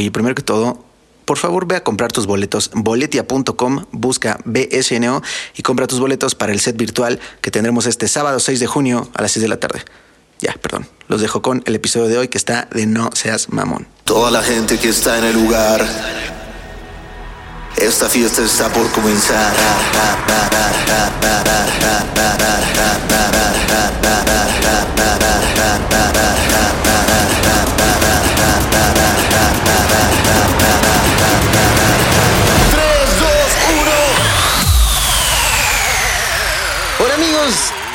Oye, primero que todo, por favor ve a comprar tus boletos. Boletia.com, busca BSNO y compra tus boletos para el set virtual que tendremos este sábado 6 de junio a las 6 de la tarde. Ya, perdón. Los dejo con el episodio de hoy que está de No seas mamón. Toda la gente que está en el lugar. Esta fiesta está por comenzar. Hola amigos,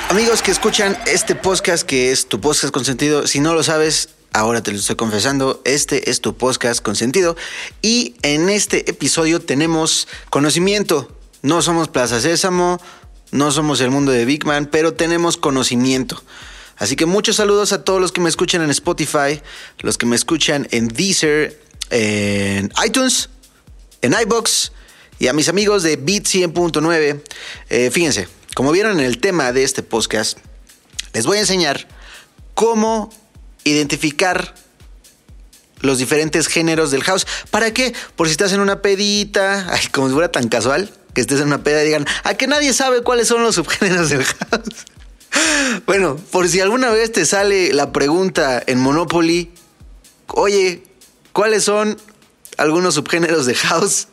amigos que escuchan este podcast que es tu podcast consentido. Si no lo sabes, ahora te lo estoy confesando, este es tu podcast consentido. Y en este episodio tenemos conocimiento. No somos Plaza Sésamo, no somos el mundo de Big Man, pero tenemos conocimiento. Así que muchos saludos a todos los que me escuchan en Spotify, los que me escuchan en Deezer, en iTunes, en iBox y a mis amigos de Beat 100.9. Eh, fíjense, como vieron en el tema de este podcast, les voy a enseñar cómo identificar los diferentes géneros del house. ¿Para qué? Por si estás en una pedita, ay, como si fuera tan casual, que estés en una peda y digan, a que nadie sabe cuáles son los subgéneros del house. Bueno, por si alguna vez te sale la pregunta en Monopoly, oye, ¿cuáles son algunos subgéneros de house?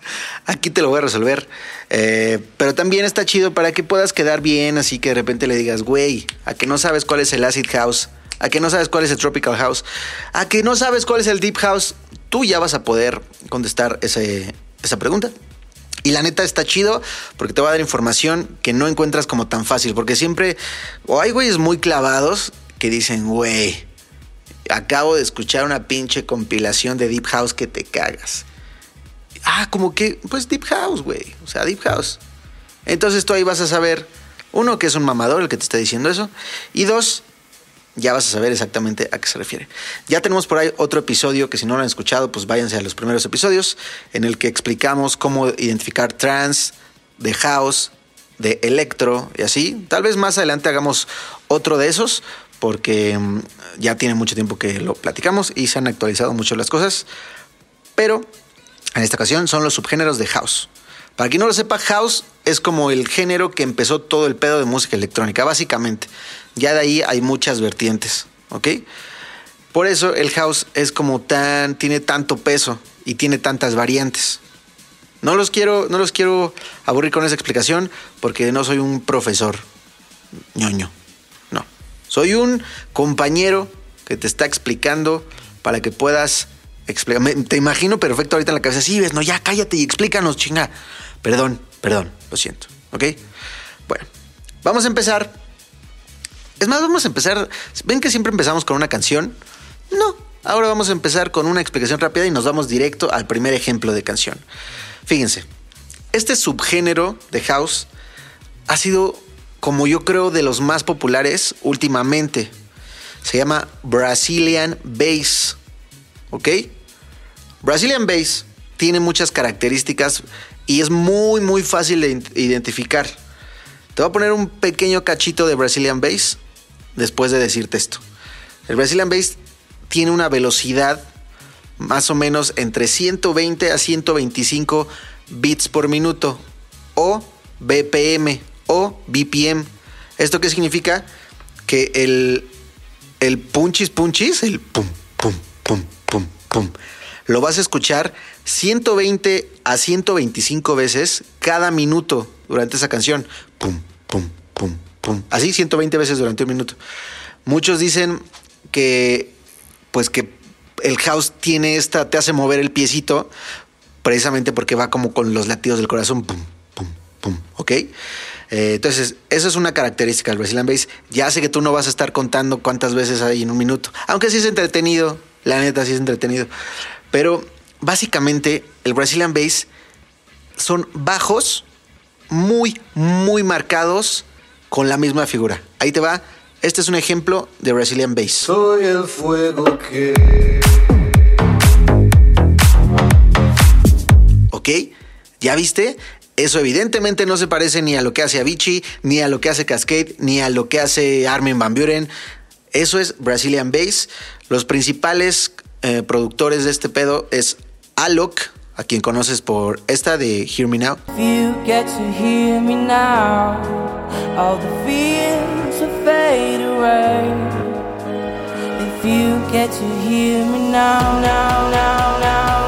Aquí te lo voy a resolver. Eh, pero también está chido para que puedas quedar bien, así que de repente le digas, güey, a que no sabes cuál es el acid house, a que no sabes cuál es el tropical house, a que no sabes cuál es el deep house, tú ya vas a poder contestar esa pregunta. Y la neta está chido porque te va a dar información que no encuentras como tan fácil. Porque siempre, o hay güeyes muy clavados que dicen, güey, acabo de escuchar una pinche compilación de Deep House que te cagas. Ah, como que, pues Deep House, güey. O sea, Deep House. Entonces tú ahí vas a saber, uno, que es un mamador el que te está diciendo eso. Y dos, ya vas a saber exactamente a qué se refiere. Ya tenemos por ahí otro episodio que si no lo han escuchado, pues váyanse a los primeros episodios en el que explicamos cómo identificar trance, de house, de electro y así. Tal vez más adelante hagamos otro de esos porque mm, ya tiene mucho tiempo que lo platicamos y se han actualizado mucho las cosas. Pero en esta ocasión son los subgéneros de house. Para quien no lo sepa, house es como el género que empezó todo el pedo de música electrónica, básicamente. Ya de ahí hay muchas vertientes, ¿ok? Por eso el house es como tan, tiene tanto peso y tiene tantas variantes. No los quiero, no los quiero aburrir con esa explicación porque no soy un profesor ñoño. Soy un compañero que te está explicando para que puedas explicar. Te imagino perfecto ahorita en la cabeza. Sí, ves, no, ya cállate y explícanos, chinga. Perdón, perdón, lo siento. ¿Ok? Bueno, vamos a empezar. Es más, vamos a empezar. ¿Ven que siempre empezamos con una canción? No. Ahora vamos a empezar con una explicación rápida y nos vamos directo al primer ejemplo de canción. Fíjense, este subgénero de house ha sido, como yo creo, de los más populares últimamente. Se llama Brazilian Bass. ¿Ok? Brazilian Bass tiene muchas características y es muy, muy fácil de identificar. Te voy a poner un pequeño cachito de Brazilian Bass después de decirte esto. El Brazilian Bass tiene una velocidad más o menos entre 120 a 125 bits por minuto o BPM o BPM. ¿Esto qué significa? Que el, el punchis punchis, el pum, pum, pum, pum, pum, lo vas a escuchar 120 a 125 veces cada minuto durante esa canción. Pum, pum, pum, pum. Así 120 veces durante un minuto. Muchos dicen que, pues que el house tiene esta, te hace mover el piecito, precisamente porque va como con los latidos del corazón. Pum, pum, pum. ¿Ok? Eh, entonces, eso es una característica del Brazilian Bass. Ya sé que tú no vas a estar contando cuántas veces hay en un minuto, aunque sí es entretenido, la neta sí es entretenido. Pero básicamente el Brazilian Bass son bajos muy, muy marcados con la misma figura. Ahí te va. Este es un ejemplo de Brazilian Bass. Soy el fuego que. ¿Ok? ¿Ya viste? Eso evidentemente no se parece ni a lo que hace Avicii, ni a lo que hace Cascade, ni a lo que hace Armin Van Buren. Eso es Brazilian Bass. Los principales eh, productores de este pedo es Alok, a quien conoces por esta de Hear Me Now. If you get to hear me now, now, now, now,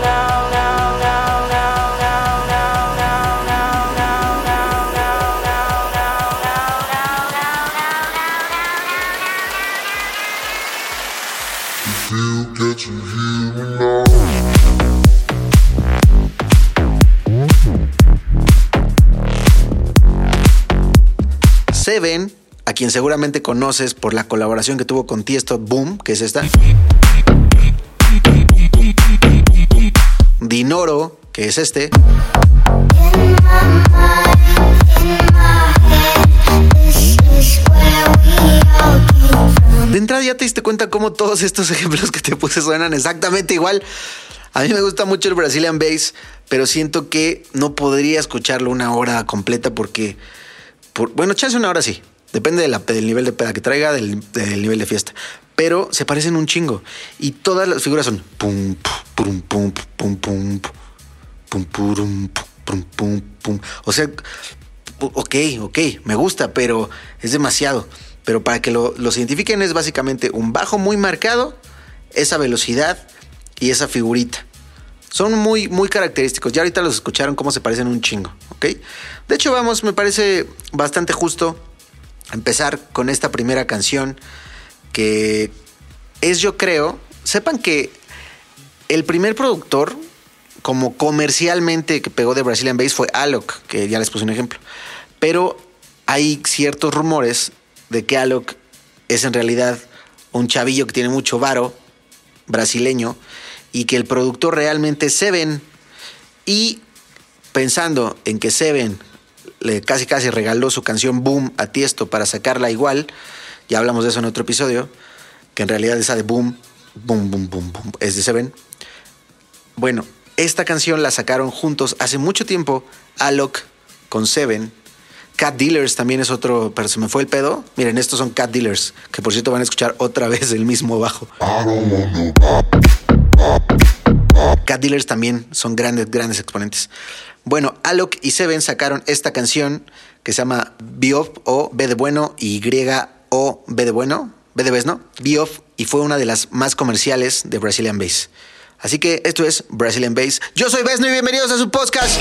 quien seguramente conoces por la colaboración que tuvo con Tiesto Boom, que es esta. Dinoro, que es este. De entrada ya te diste cuenta cómo todos estos ejemplos que te puse suenan exactamente igual. A mí me gusta mucho el Brazilian Bass, pero siento que no podría escucharlo una hora completa porque, por- bueno, chance una hora sí. Depende del nivel de peda que traiga, del, nivel de fiesta. Pero se parecen un chingo. Y todas las figuras son pum, pum, pum, pum, pum, pum, pum, pum, pum, pum. O sea, ok, ok, me gusta, pero es demasiado. Pero para que lo, los identifiquen es básicamente un bajo muy marcado, esa velocidad y esa figurita. Son muy, muy característicos. Ya ahorita los escucharon cómo se parecen un chingo, ¿ok? De hecho, vamos, me parece bastante justo empezar con esta primera canción que es, yo creo, sepan que el primer productor como comercialmente que pegó de Brazilian Bass fue Alok, que ya les puse un ejemplo. Pero hay ciertos rumores de que Alok es en realidad un chavillo que tiene mucho varo brasileño y que el productor realmente es Seven. Y pensando en que Seven le casi casi regaló su canción Boom a Tiesto para sacarla igual, ya hablamos de eso en otro episodio, que en realidad esa de Boom, Boom, Boom, Boom, Boom, es de Seven. Bueno, esta canción la sacaron juntos hace mucho tiempo, Alok con Seven. Cat Dealers también es otro, pero se me fue el pedo. Miren, estos son Cat Dealers, que por cierto van a escuchar otra vez el mismo bajo. Cat Dealers también son grandes, grandes exponentes. Bueno, Alok y Seven sacaron esta canción que se llama Biof o B de bueno y o B de bueno, B de Bes, ¿no? Biof y fue una de las más comerciales de Brazilian Bass. Así que esto es Brazilian Bass. Yo soy Besno y bienvenidos a su podcast.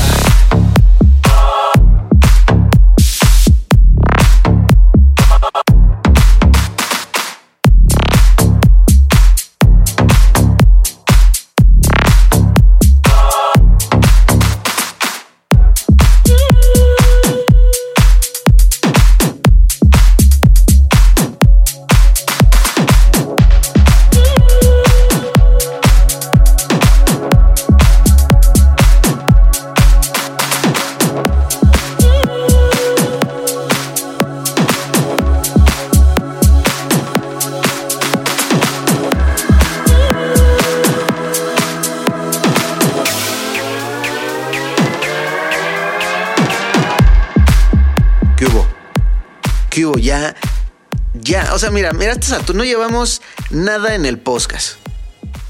Mira, mira, a estas alturas no llevamos nada en el podcast.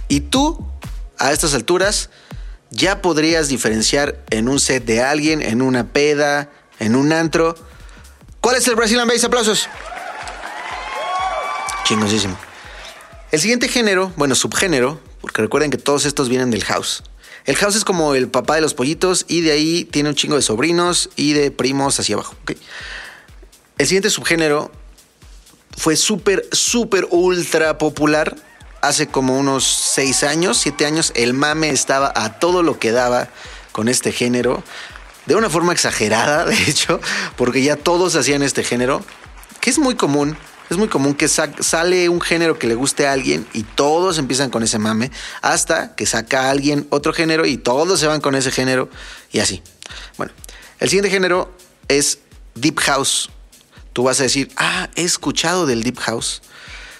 Y tú, a estas alturas, ya podrías diferenciar en un set de alguien, en una peda, en un antro. ¿Cuál es el Brazilian Bass? Aplausos. Chingosísimo. El siguiente género, bueno, subgénero, porque recuerden que todos estos vienen del house. El house es como el papá de los pollitos y de ahí tiene un chingo de sobrinos y de primos hacia abajo. ¿ok? El siguiente subgénero fue súper, súper ultra popular. Hace como unos 6 años, 7 años, el mame estaba a todo lo que daba con este género. De una forma exagerada, de hecho, porque ya todos hacían este género, que es muy común. Es muy común que sa- sale un género que le guste a alguien y todos empiezan con ese mame, hasta que saca a alguien otro género y todos se van con ese género y así. Bueno, el siguiente género es Deep House. Tú vas a decir, ah, he escuchado del Deep House.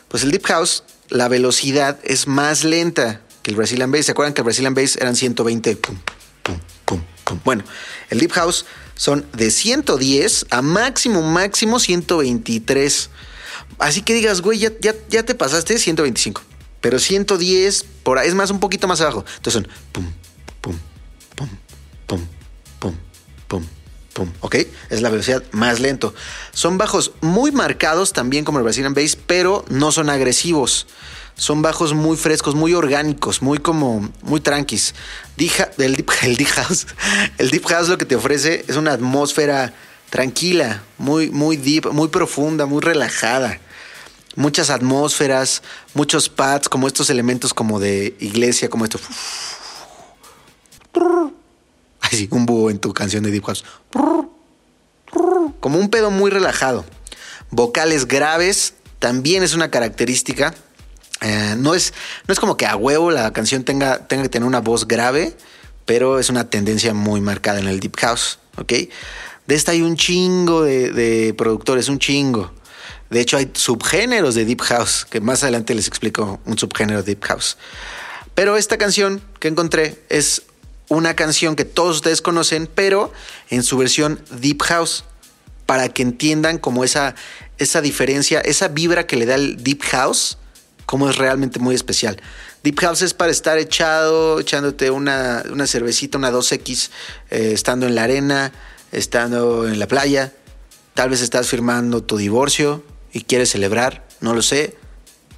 Pues el Deep House, la velocidad es más lenta que el Brazilian Bass. ¿Se acuerdan que el Brazilian Bass eran 120? Pum, pum, pum, pum. Bueno, el Deep House son de 110 a máximo, máximo 123. Así que digas, güey, ya, ya, ya te pasaste 125. Pero 110, por ahí, es más, un poquito más abajo. Entonces son pum, pum, pum, pum. ¿Ok? Es la velocidad más lento. Son bajos muy marcados también como el Brazilian Bass, pero no son agresivos. Son bajos muy frescos, muy orgánicos, muy como, muy tranquis. El, deep, Deep House, el Deep House lo que te ofrece es una atmósfera tranquila, muy, muy deep, muy profunda, muy relajada. Muchas atmósferas, muchos pads, como estos elementos como de iglesia, como esto. Un búho en tu canción de Deep House. Como un pedo muy relajado. Vocales graves también es una característica. Eh, no, es, no es como que a huevo la canción tenga, tenga que tener una voz grave, pero es una tendencia muy marcada en el Deep House. ¿Ok? De esta hay un chingo de, de productores, un chingo. De hecho, hay subgéneros de Deep House, que más adelante les explico un subgénero de Deep House. Pero esta canción que encontré es una canción que todos ustedes conocen, pero en su versión Deep House, para que entiendan como esa, esa diferencia, esa vibra que le da el Deep House, como es realmente muy especial. Deep House es para estar echado, echándote una, una cervecita, una 2X, eh, estando en la arena, estando en la playa. Tal vez estás firmando tu divorcio y quieres celebrar, no lo sé.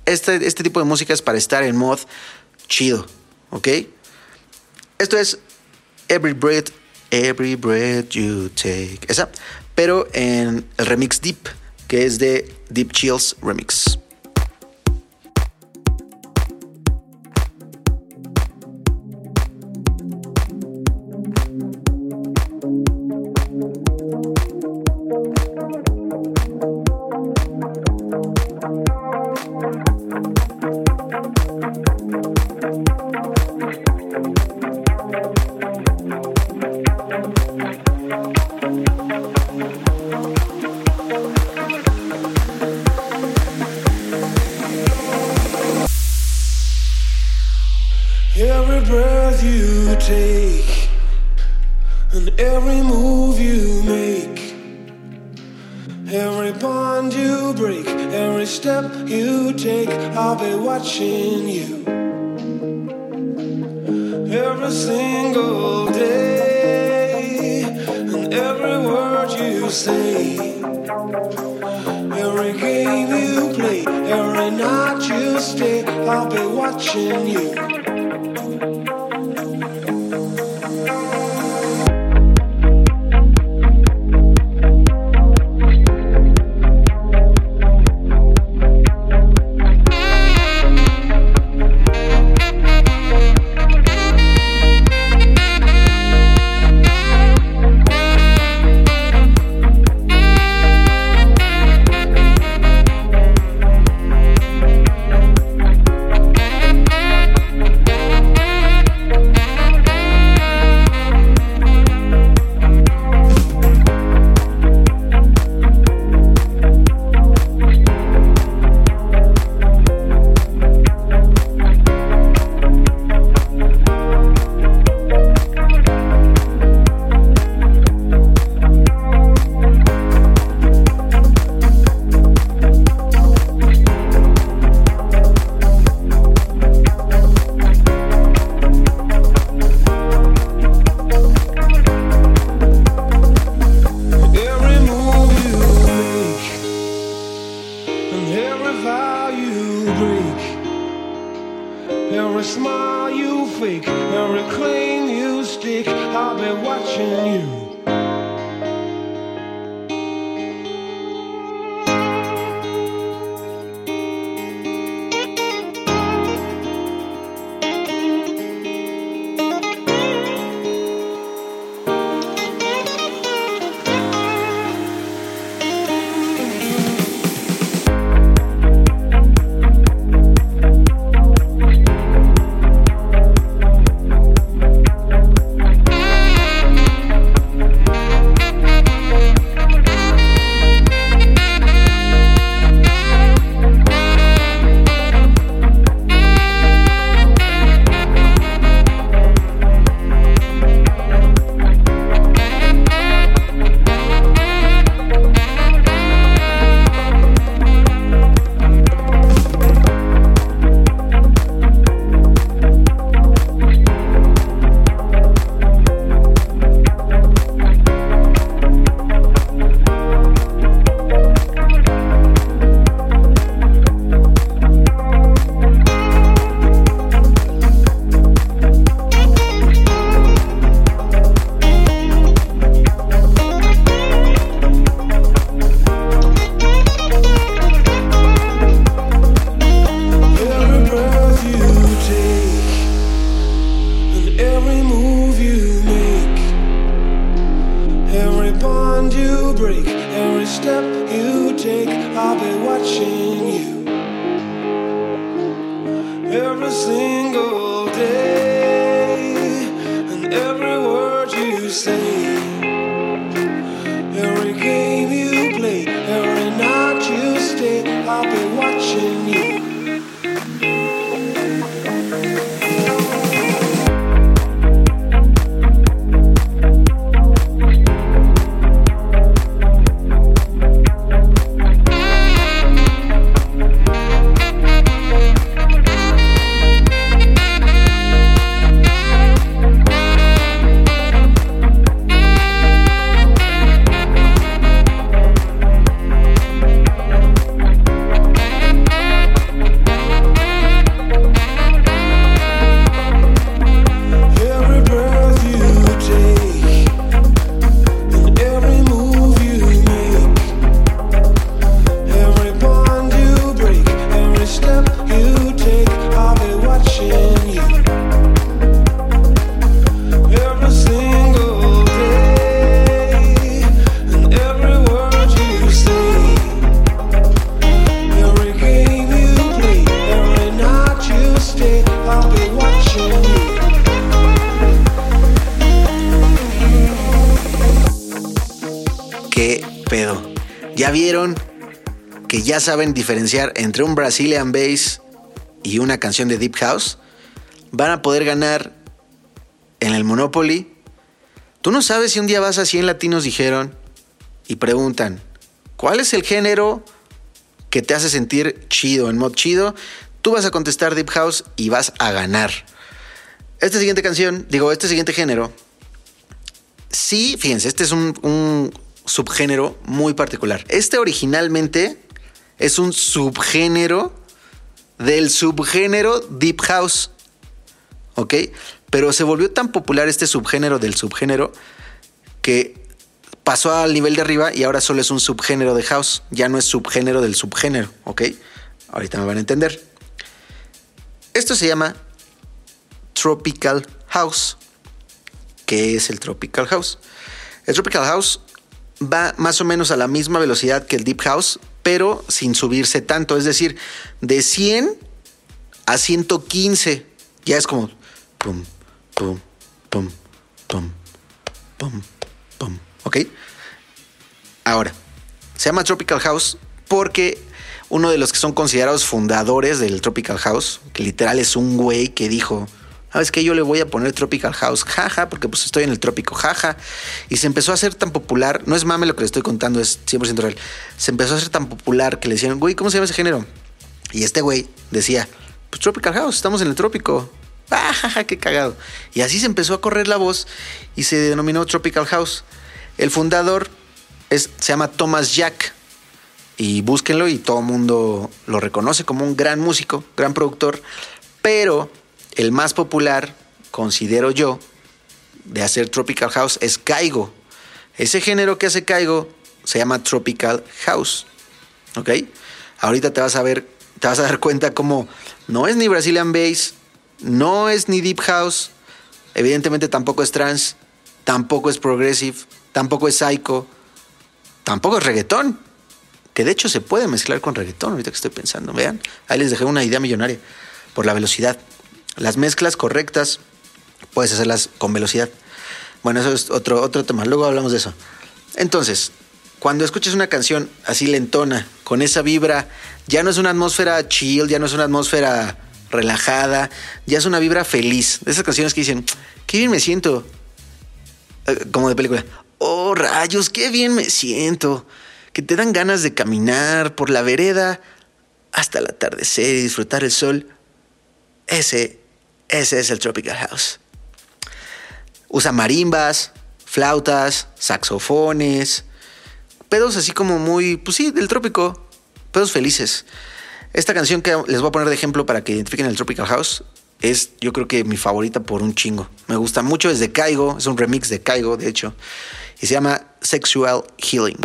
Este, este tipo de música es para estar en mod chido, ¿ok? Esto es Every Breath, Every Breath You Take. Esa, pero en el remix Deep, que es de Deep Chills Remix. ¿Ya vieron que ya saben diferenciar entre un Brazilian Bass y una canción de Deep House? Van a poder ganar en el Monopoly. Tú no sabes si un día vas a 100 latinos dijeron y preguntan, ¿cuál es el género que te hace sentir chido, en mod chido? Tú vas a contestar Deep House y vas a ganar. Esta siguiente canción, digo, este siguiente género, sí, fíjense, este es un, un subgénero muy particular. Este originalmente es un subgénero del subgénero Deep House. ¿Ok? Pero se volvió tan popular este subgénero del subgénero que pasó al nivel de arriba y ahora solo es un subgénero de house. Ya no es subgénero del subgénero. ¿Ok? Ahorita me van a entender. Esto se llama Tropical House. ¿Qué es el Tropical House? El Tropical House va más o menos a la misma velocidad que el Deep House, pero sin subirse tanto. Es decir, de 100 a 115. Ya es como pum, pum, pum, pum, pum, pum. ¿Ok? Ahora, se llama Tropical House porque uno de los que son considerados fundadores del Tropical House, que literal es un güey que dijo, ¿sabes qué? Yo le voy a poner Tropical House, jaja, porque pues estoy en el trópico, jaja. Y se empezó a hacer tan popular, no es mame lo que le estoy contando, es 100% real. Se empezó a hacer tan popular que le decían, güey, ¿cómo se llama ese género? Y este güey decía, pues Tropical House, estamos en el trópico. Ah, jaja, qué cagado. Y así se empezó a correr la voz y se denominó Tropical House. El fundador es, se llama Thomas Jack. y búsquenlo y todo el mundo lo reconoce como un gran músico, gran productor, pero el más popular, considero yo, de hacer Tropical House es Kaigo. Ese género que hace Kaigo se llama Tropical House. ¿Ok? Ahorita te vas a ver, te vas a dar cuenta como no es ni Brazilian Bass, no es ni Deep House, evidentemente tampoco es trance, tampoco es progressive, tampoco es psycho, tampoco es reggaetón. Que de hecho se puede mezclar con reggaetón, ahorita que estoy pensando. Vean, ahí les dejé una idea millonaria por la velocidad. Las mezclas correctas puedes hacerlas con velocidad. Bueno, eso es otro, otro tema, luego hablamos de eso. Entonces, cuando escuchas una canción así lentona, con esa vibra, ya no es una atmósfera chill, ya no es una atmósfera relajada, ya es una vibra feliz. De esas canciones que dicen, qué bien me siento. Eh, Como de película. Oh, rayos, qué bien me siento. Que te dan ganas de caminar por la vereda hasta el atardecer y disfrutar el sol. Ese, ese es el Tropical House. Usa marimbas, flautas, saxofones, pedos así como muy, pues sí, del trópico, pedos felices. Esta canción que les voy a poner de ejemplo para que identifiquen el Tropical House es yo creo que mi favorita por un chingo. Me gusta mucho, es de Caigo, es un remix de Caigo de hecho, y se llama Sexual Healing.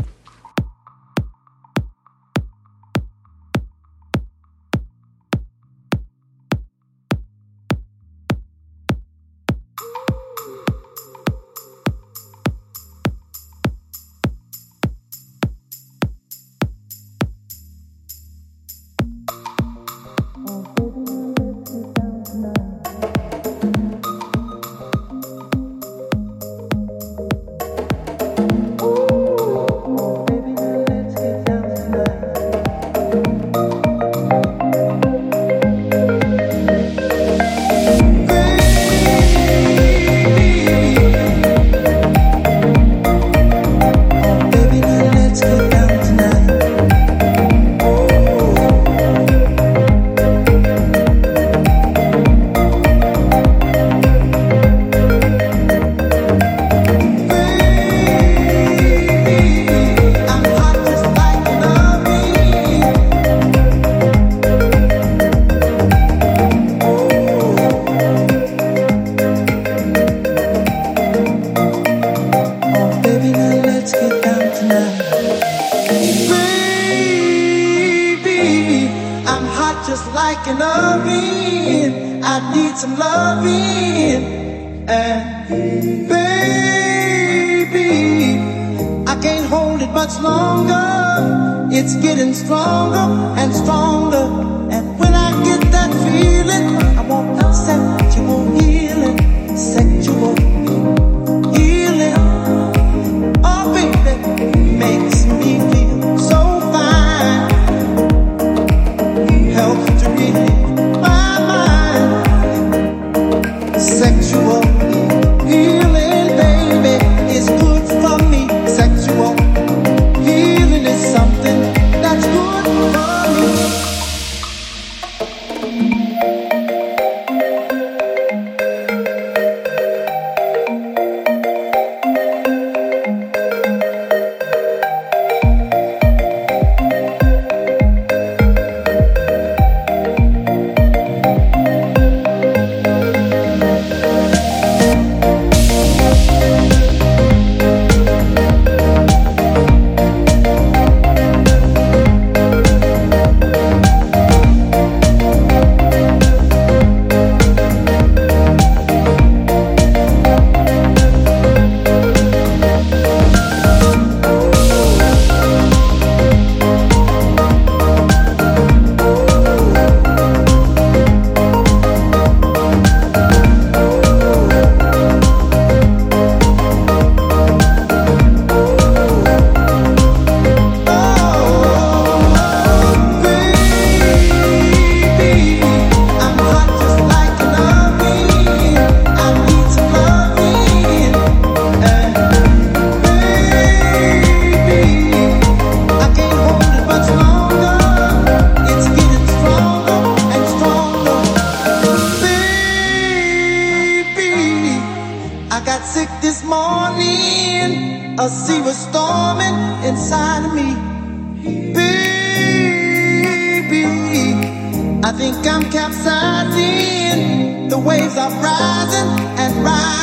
The waves are rising and rising.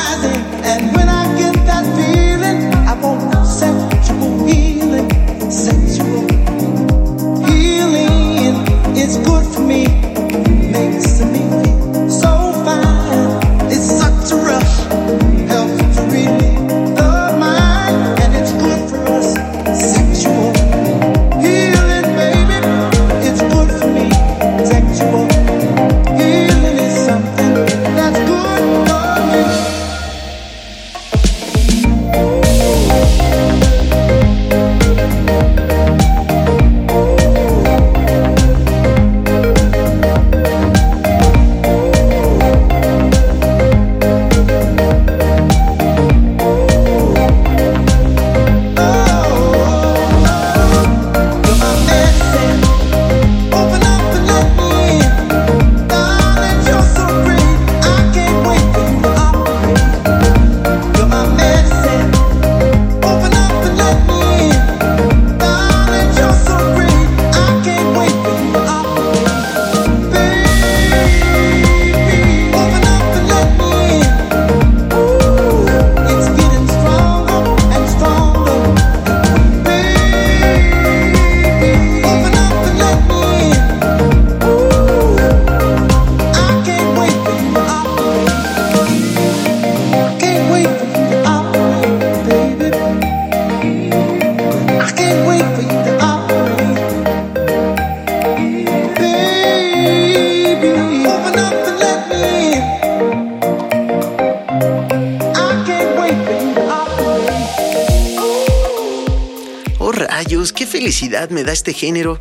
Me da este género.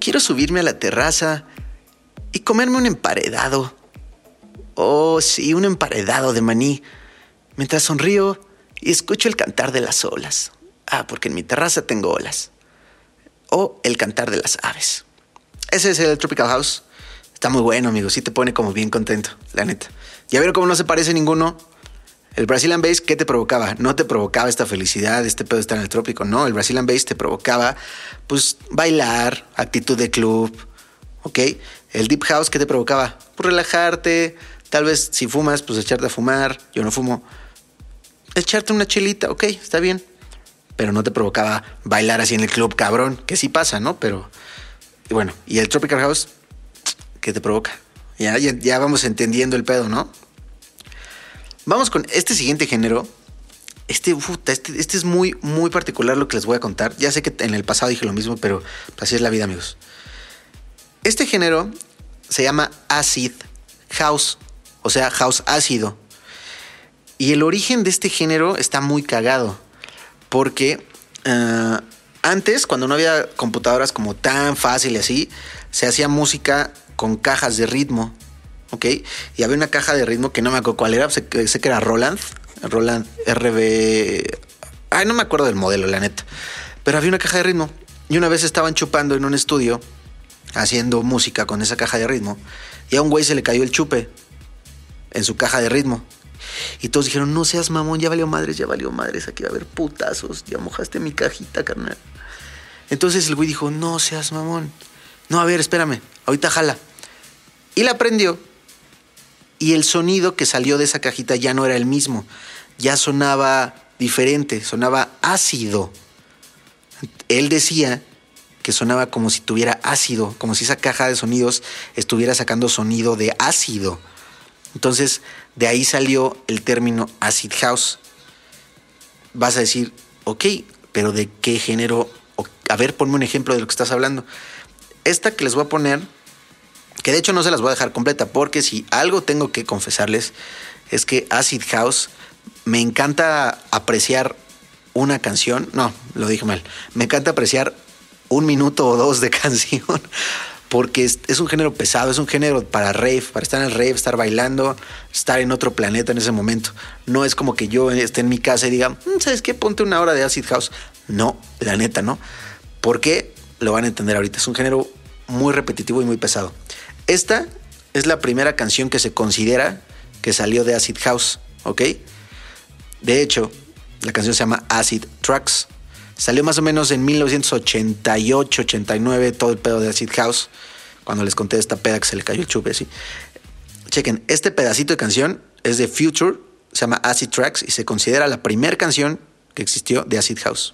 Quiero subirme a la terraza y comerme un emparedado. Oh, sí, un emparedado de maní. Mientras sonrío y escucho el cantar de las olas. Ah, porque en mi terraza tengo olas. O el cantar de las aves. Ese es el Tropical House. Está muy bueno, amigo. Sí te pone como bien contento, la neta. Ya vieron cómo no se parece ninguno. El Brazilian Bass, ¿qué te provocaba? No te provocaba esta felicidad, este pedo de estar en el trópico, no. El Brazilian Bass te provocaba, pues, bailar, actitud de club, ¿ok? El Deep House, ¿qué te provocaba? Pues relajarte, tal vez si fumas, pues echarte a fumar. Yo no fumo. Echarte una chelita, ok, está bien. Pero no te provocaba bailar así en el club, cabrón, que sí pasa, ¿no? Pero, y bueno, y el Tropical House, ¿qué te provoca? Ya, ya, ya vamos entendiendo el pedo, ¿no? Vamos con este siguiente género. Este, este, este es muy, muy particular lo que les voy a contar. Ya sé que en el pasado dije lo mismo, pero así es la vida, amigos. Este género se llama Acid House, o sea, house ácido. Y el origen de este género está muy cagado, porque eh, antes, cuando no había computadoras como tan fácil y así, se hacía música con cajas de ritmo. ¿Ok? Y había una caja de ritmo que no me acuerdo cuál era, sé, que- era Roland, Roland RB... Ay, no me acuerdo del modelo, la neta. Pero había una caja de ritmo. Y una vez estaban chupando en un estudio, haciendo música con esa caja de ritmo, y a un güey se le cayó el chupe en su caja de ritmo. Y todos dijeron, no seas mamón, ya valió madres, ya valió madres, aquí va a haber putazos, ya mojaste mi cajita, carnal. Entonces el güey dijo, no seas mamón. No, a ver, espérame, ahorita jala. Y la prendió. Y el sonido que salió de esa cajita ya no era el mismo. Ya sonaba diferente, sonaba ácido. Él decía que sonaba como si tuviera ácido, como si esa caja de sonidos estuviera sacando sonido de ácido. Entonces, de ahí salió el término acid house. Vas a decir, ok, pero ¿de qué género? A ver, ponme un ejemplo de lo que estás hablando. Esta que les voy a poner, que de hecho no se las voy a dejar completa, porque si algo tengo que confesarles, es que acid house me encanta apreciar una canción. No, lo dije mal. Me encanta apreciar un minuto o dos de canción. Porque es, es un género pesado, es un género para rave, para estar en el rave, estar bailando, estar en otro planeta en ese momento. No es como que yo esté en mi casa y diga, "Mm, ¿sabes qué? Ponte una hora de acid house. No, la neta, ¿no? ¿Por qué? Lo van a entender ahorita. Es un género muy repetitivo y muy pesado. Esta es la primera canción que se considera que salió de acid house, ¿ok? De hecho, la canción se llama Acid Tracks. Salió más o menos en 1988, 89, todo el pedo de Acid House, cuando les conté esta peda que se le cayó el chupe así. Chequen, este pedacito de canción es de Future, se llama Acid Tracks y se considera la primera canción que existió de Acid House.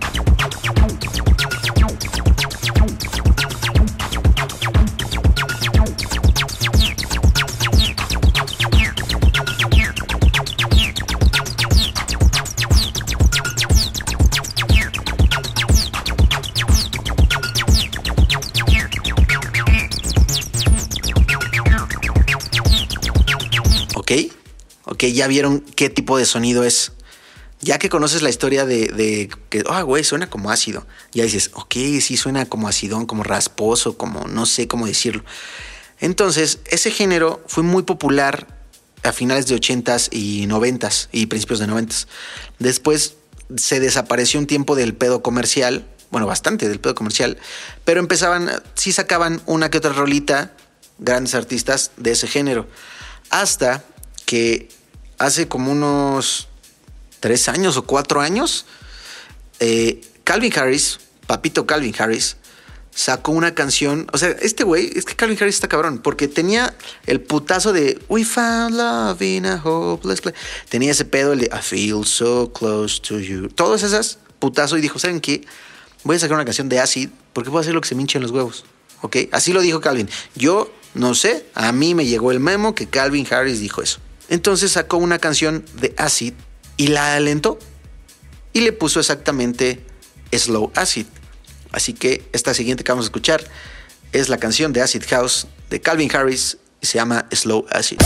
¿Ok? Ok, ya vieron qué tipo de sonido es. Ya que conoces la historia de, que, ah, güey, suena como ácido. Ya dices, ok, sí suena como acidón, como rasposo, como no sé cómo decirlo. Entonces, ese género fue muy popular a finales de 80s y 90s y principios de 90s. Después se desapareció un tiempo del pedo comercial, bueno, bastante del pedo comercial, pero empezaban, sí sacaban una que otra rolita, grandes artistas de ese género. Hasta que hace como unos tres años o cuatro años, eh, Calvin Harris, papito Calvin Harris, sacó una canción. O sea, este güey, es que Calvin Harris está cabrón, porque tenía el putazo de We found love in a hopeless place. Tenía ese pedo, el de I feel so close to you. Todas esas putazo y dijo, ¿saben qué? Voy a sacar una canción de acid porque a hacer lo que se me hinche en los huevos. ¿Ok? Así lo dijo Calvin. Yo no sé, a mí me llegó el memo que Calvin Harris dijo eso. Entonces sacó una canción de acid y la alentó y le puso exactamente slow acid. Así que esta siguiente que vamos a escuchar es la canción de Acid House de Calvin Harris y se llama Slow Acid.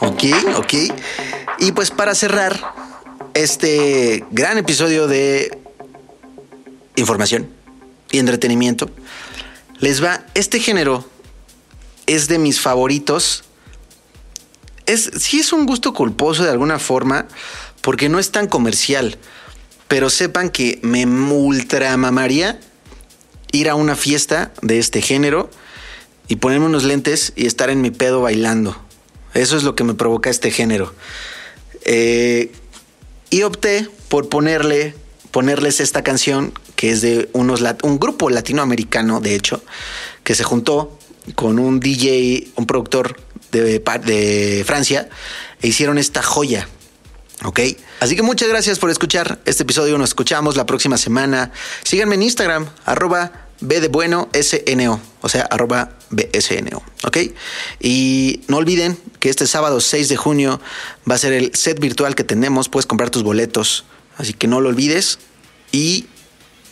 Ok, ok. Y pues para cerrar este gran episodio de información y entretenimiento, les va este género es de mis favoritos. Es sí es un gusto culposo de alguna forma porque no es tan comercial, pero sepan que me ultramamaría ir a una fiesta de este género y ponerme unos lentes y estar en mi pedo bailando. Eso es lo que me provoca este género. Eh, y opté por ponerle, ponerles esta canción que es de unos un grupo latinoamericano, de hecho, que se juntó con un DJ, un productor de, de Francia, e hicieron esta joya. ¿Ok? Así que muchas gracias por escuchar este episodio. Nos escuchamos la próxima semana. Síganme en Instagram, arroba B de bueno o sea, arroba BSNO, ¿ok? Y no olviden que este sábado 6 de junio va a ser el set virtual que tenemos, puedes comprar tus boletos, así que no lo olvides y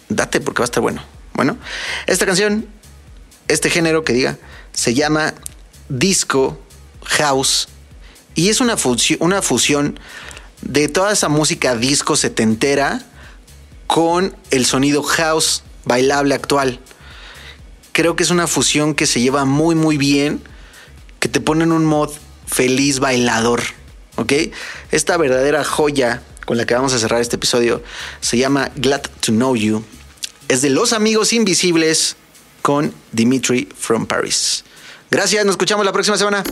date porque va a estar bueno. Bueno, esta canción, este género que diga, se llama disco house y es una, fusión, una fusión de toda esa música disco setentera con el sonido house bailable actual. Creo que es una fusión que se lleva muy muy bien, que te pone en un mod feliz bailador, ¿ok? Esta verdadera joya con la que vamos a cerrar este episodio se llama Glad to Know You. Es de Los Amigos Invisibles con Dimitri from Paris. Gracias, nos escuchamos la próxima semana.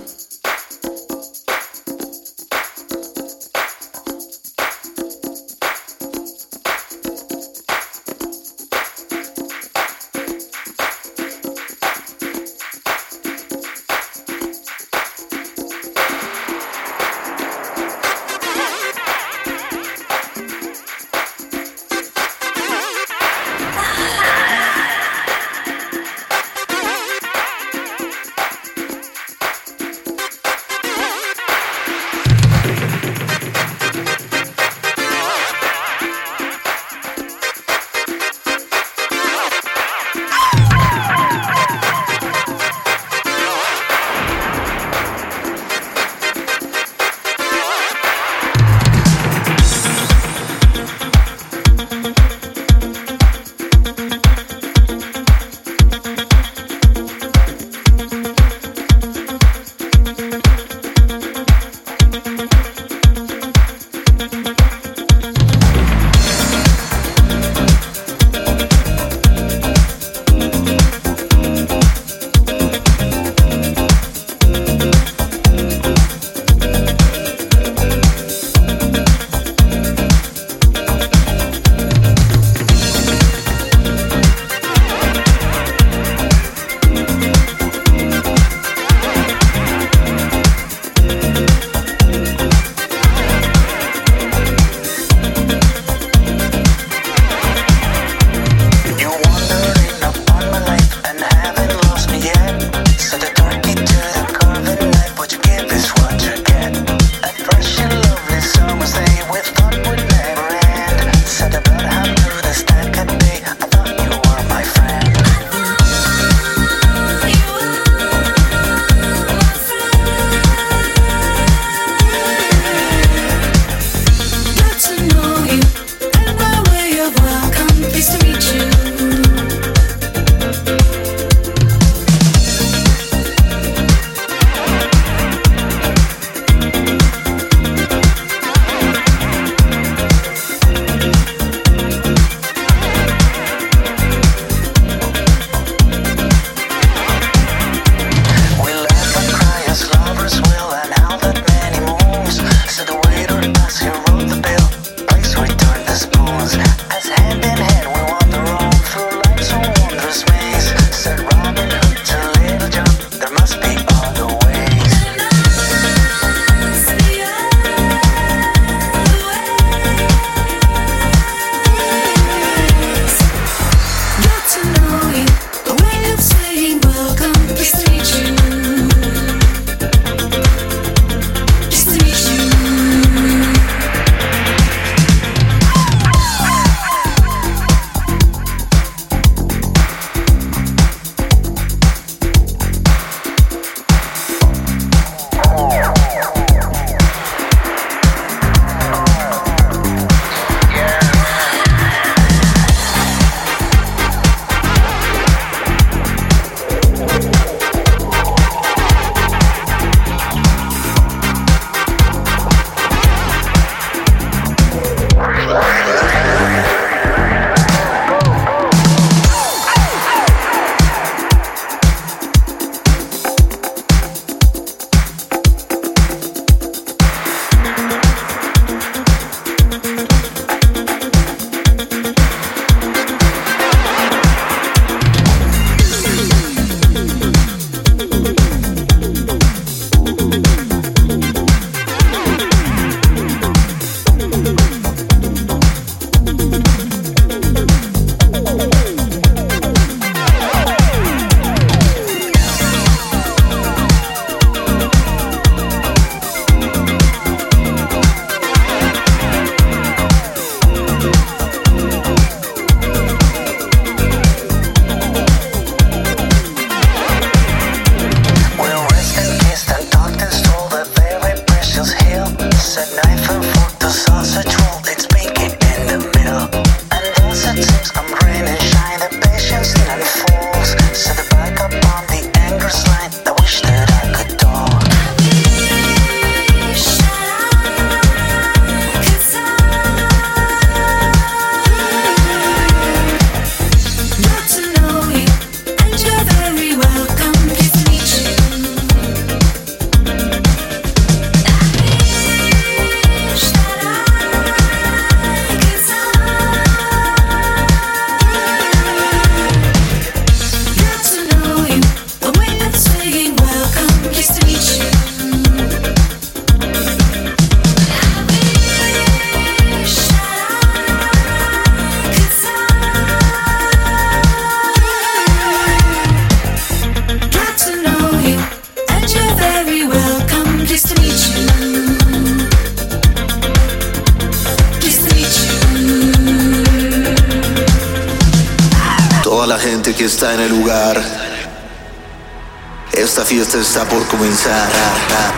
Está por comenzar.